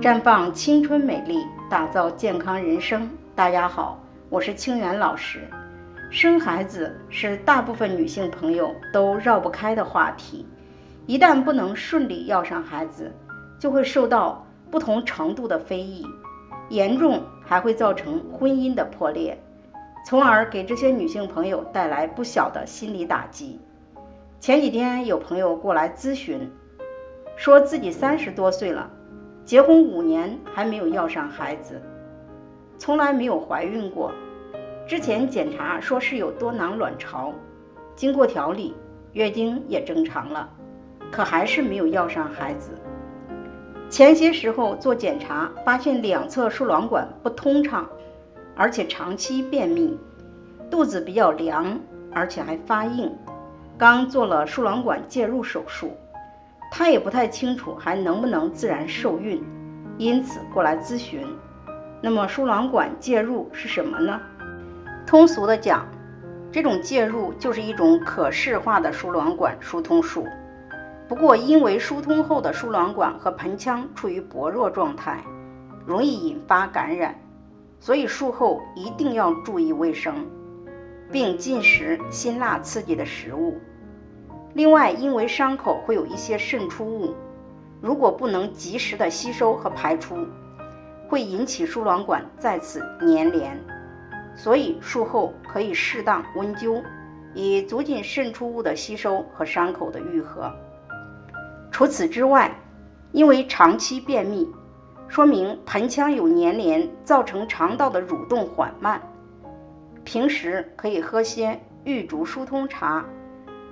绽放青春美丽，打造健康人生。大家好，我是清源老师。生孩子是大部分女性朋友都绕不开的话题。一旦不能顺利要上孩子，就会受到不同程度的非议，严重还会造成婚姻的破裂，从而给这些女性朋友带来不小的心理打击。前几天有朋友过来咨询，说自己三十多岁了。结婚五年还没有要上孩子，从来没有怀孕过。之前检查说是有多囊卵巢，经过调理，月经也正常了，可还是没有要上孩子。前些时候做检查，发现两侧输卵管不通畅，而且长期便秘，肚子比较凉，而且还发硬。刚做了输卵管介入手术。他也不太清楚还能不能自然受孕，因此过来咨询。那么输卵管介入是什么呢？通俗的讲，这种介入就是一种可视化的输卵管疏通术。不过因为疏通后的输卵管和盆腔处于薄弱状态，容易引发感染，所以术后一定要注意卫生，并禁食辛辣刺激的食物。另外，因为伤口会有一些渗出物，如果不能及时的吸收和排出，会引起输卵管再次粘连，所以术后可以适当温灸，以促进渗出物的吸收和伤口的愈合。除此之外，因为长期便秘，说明盆腔有粘连，造成肠道的蠕动缓慢，平时可以喝些玉竹疏通茶。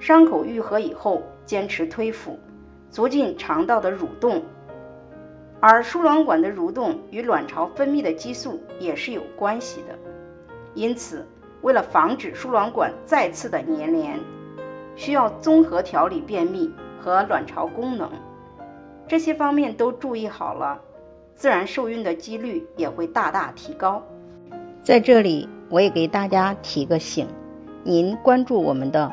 伤口愈合以后，坚持推腹，促进肠道的蠕动。而输卵管的蠕动与卵巢分泌的激素也是有关系的。因此，为了防止输卵管再次的粘连，需要综合调理便秘和卵巢功能。这些方面都注意好了，自然受孕的几率也会大大提高。在这里，我也给大家提个醒：您关注我们的。